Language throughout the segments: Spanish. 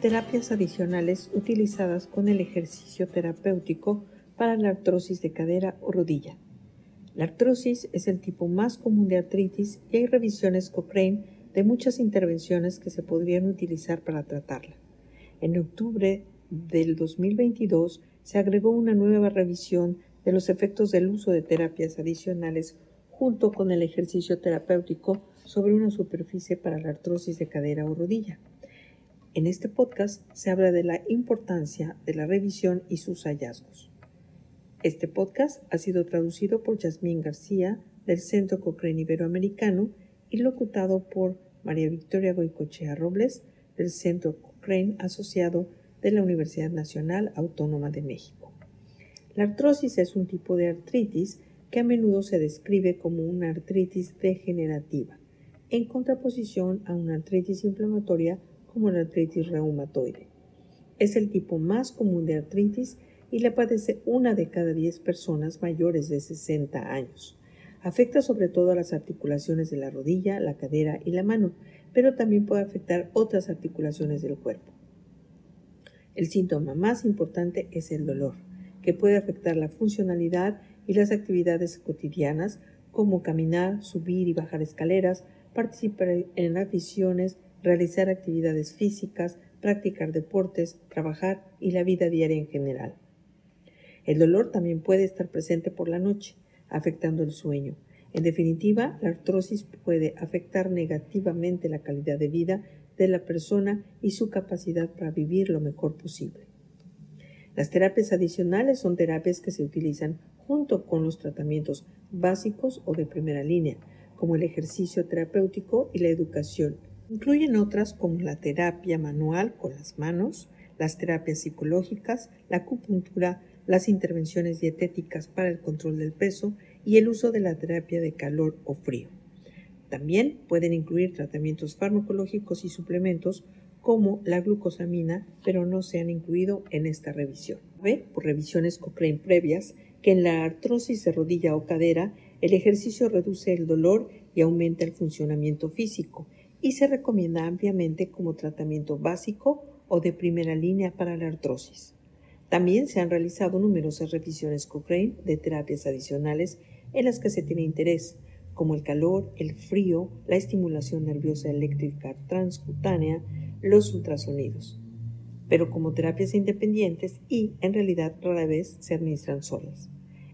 terapias adicionales utilizadas con el ejercicio terapéutico para la artrosis de cadera o rodilla. La artrosis es el tipo más común de artritis y hay revisiones Cochrane de muchas intervenciones que se podrían utilizar para tratarla. En octubre del 2022 se agregó una nueva revisión de los efectos del uso de terapias adicionales junto con el ejercicio terapéutico sobre una superficie para la artrosis de cadera o rodilla. En este podcast se habla de la importancia de la revisión y sus hallazgos. Este podcast ha sido traducido por Yasmín García del Centro Cochrane Iberoamericano y locutado por María Victoria Goicochea Robles del Centro Cochrane Asociado de la Universidad Nacional Autónoma de México. La artrosis es un tipo de artritis que a menudo se describe como una artritis degenerativa, en contraposición a una artritis inflamatoria como la artritis reumatoide. Es el tipo más común de artritis y la padece una de cada diez personas mayores de 60 años. Afecta sobre todo a las articulaciones de la rodilla, la cadera y la mano, pero también puede afectar otras articulaciones del cuerpo. El síntoma más importante es el dolor, que puede afectar la funcionalidad y las actividades cotidianas como caminar, subir y bajar escaleras, participar en aficiones, realizar actividades físicas, practicar deportes, trabajar y la vida diaria en general. El dolor también puede estar presente por la noche, afectando el sueño. En definitiva, la artrosis puede afectar negativamente la calidad de vida de la persona y su capacidad para vivir lo mejor posible. Las terapias adicionales son terapias que se utilizan junto con los tratamientos básicos o de primera línea, como el ejercicio terapéutico y la educación. Incluyen otras como la terapia manual con las manos, las terapias psicológicas, la acupuntura, las intervenciones dietéticas para el control del peso y el uso de la terapia de calor o frío. También pueden incluir tratamientos farmacológicos y suplementos como la glucosamina, pero no se han incluido en esta revisión. Ve por revisiones Cochrane previas que en la artrosis de rodilla o cadera el ejercicio reduce el dolor y aumenta el funcionamiento físico y se recomienda ampliamente como tratamiento básico o de primera línea para la artrosis. También se han realizado numerosas revisiones Cochrane de terapias adicionales en las que se tiene interés, como el calor, el frío, la estimulación nerviosa eléctrica transcutánea, los ultrasonidos, pero como terapias independientes y en realidad rara vez se administran solas.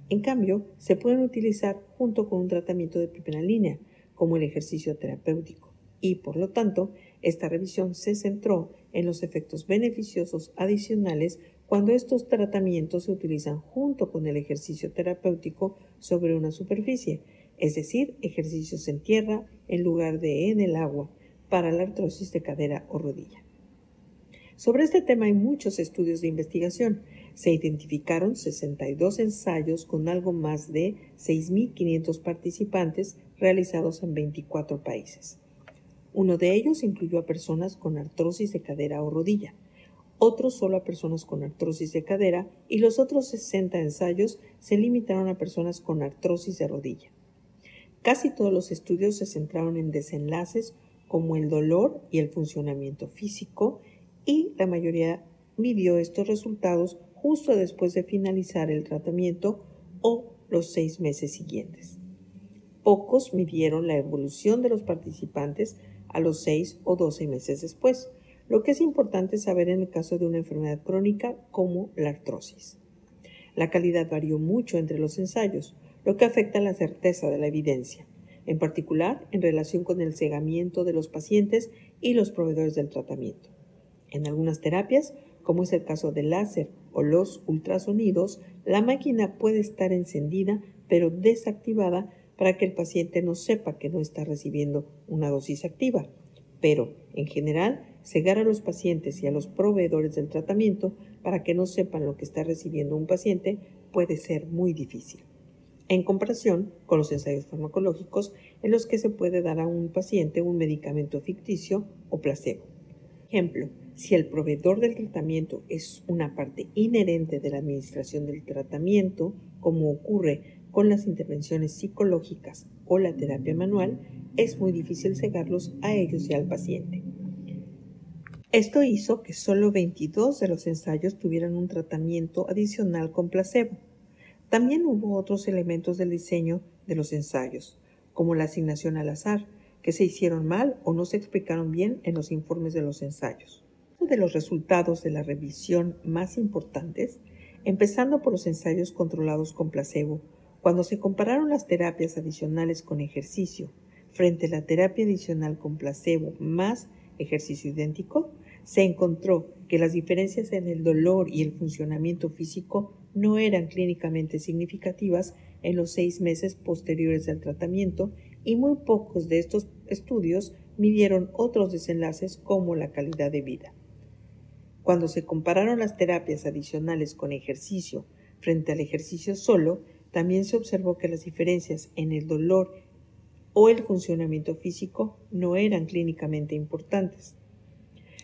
En cambio, se pueden utilizar junto con un tratamiento de primera línea, como el ejercicio terapéutico, y por lo tanto, esta revisión se centró en los efectos beneficiosos adicionales cuando estos tratamientos se utilizan junto con el ejercicio terapéutico sobre una superficie, es decir, ejercicios en tierra en lugar de en el agua para la artrosis de cadera o rodilla. Sobre este tema hay muchos estudios de investigación. Se identificaron 62 ensayos con algo más de 6.500 participantes realizados en 24 países. Uno de ellos incluyó a personas con artrosis de cadera o rodilla, otro solo a personas con artrosis de cadera y los otros 60 ensayos se limitaron a personas con artrosis de rodilla. Casi todos los estudios se centraron en desenlaces como el dolor y el funcionamiento físico y la mayoría midió estos resultados justo después de finalizar el tratamiento o los seis meses siguientes. Pocos midieron la evolución de los participantes a los seis o doce meses después, lo que es importante saber en el caso de una enfermedad crónica como la artrosis. La calidad varió mucho entre los ensayos, lo que afecta la certeza de la evidencia, en particular en relación con el cegamiento de los pacientes y los proveedores del tratamiento. En algunas terapias, como es el caso del láser o los ultrasonidos, la máquina puede estar encendida pero desactivada para que el paciente no sepa que no está recibiendo una dosis activa. Pero, en general, cegar a los pacientes y a los proveedores del tratamiento para que no sepan lo que está recibiendo un paciente puede ser muy difícil en comparación con los ensayos farmacológicos en los que se puede dar a un paciente un medicamento ficticio o placebo. Ejemplo, si el proveedor del tratamiento es una parte inherente de la administración del tratamiento, como ocurre con las intervenciones psicológicas o la terapia manual, es muy difícil cegarlos a ellos y al paciente. Esto hizo que solo 22 de los ensayos tuvieran un tratamiento adicional con placebo. También hubo otros elementos del diseño de los ensayos, como la asignación al azar, que se hicieron mal o no se explicaron bien en los informes de los ensayos. Uno de los resultados de la revisión más importantes, empezando por los ensayos controlados con placebo, cuando se compararon las terapias adicionales con ejercicio frente a la terapia adicional con placebo más ejercicio idéntico, se encontró que las diferencias en el dolor y el funcionamiento físico no eran clínicamente significativas en los seis meses posteriores al tratamiento y muy pocos de estos estudios midieron otros desenlaces como la calidad de vida. Cuando se compararon las terapias adicionales con ejercicio frente al ejercicio solo, también se observó que las diferencias en el dolor o el funcionamiento físico no eran clínicamente importantes.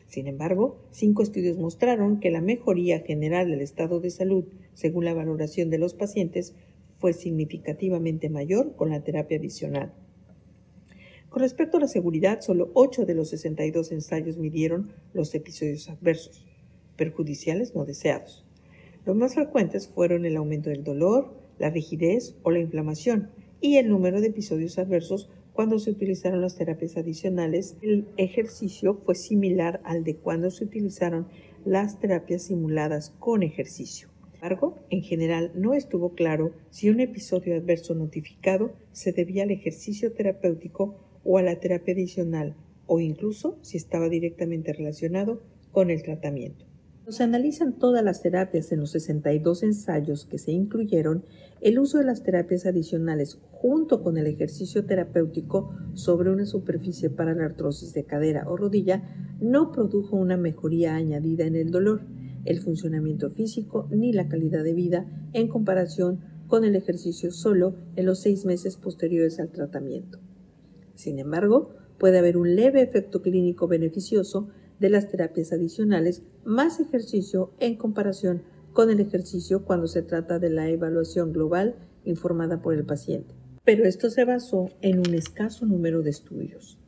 Sin embargo, cinco estudios mostraron que la mejoría general del estado de salud, según la valoración de los pacientes, fue significativamente mayor con la terapia adicional. Con respecto a la seguridad, solo 8 de los 62 ensayos midieron los episodios adversos, perjudiciales no deseados. Los más frecuentes fueron el aumento del dolor, la rigidez o la inflamación, y el número de episodios adversos cuando se utilizaron las terapias adicionales. El ejercicio fue similar al de cuando se utilizaron las terapias simuladas con ejercicio. Sin embargo, en general no estuvo claro si un episodio adverso notificado se debía al ejercicio terapéutico o a la terapia adicional, o incluso si estaba directamente relacionado con el tratamiento. Se analizan todas las terapias en los 62 ensayos que se incluyeron, el uso de las terapias adicionales junto con el ejercicio terapéutico sobre una superficie para la artrosis de cadera o rodilla no produjo una mejoría añadida en el dolor, el funcionamiento físico ni la calidad de vida en comparación con el ejercicio solo en los seis meses posteriores al tratamiento. Sin embargo, puede haber un leve efecto clínico beneficioso de las terapias adicionales más ejercicio en comparación con el ejercicio cuando se trata de la evaluación global informada por el paciente. Pero esto se basó en un escaso número de estudios.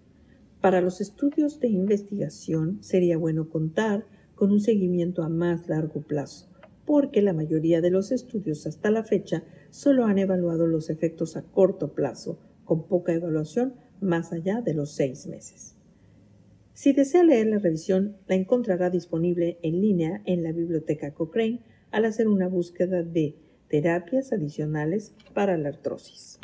Para los estudios de investigación sería bueno contar con un seguimiento a más largo plazo, porque la mayoría de los estudios hasta la fecha solo han evaluado los efectos a corto plazo, con poca evaluación más allá de los seis meses. Si desea leer la revisión, la encontrará disponible en línea en la biblioteca Cochrane al hacer una búsqueda de terapias adicionales para la artrosis.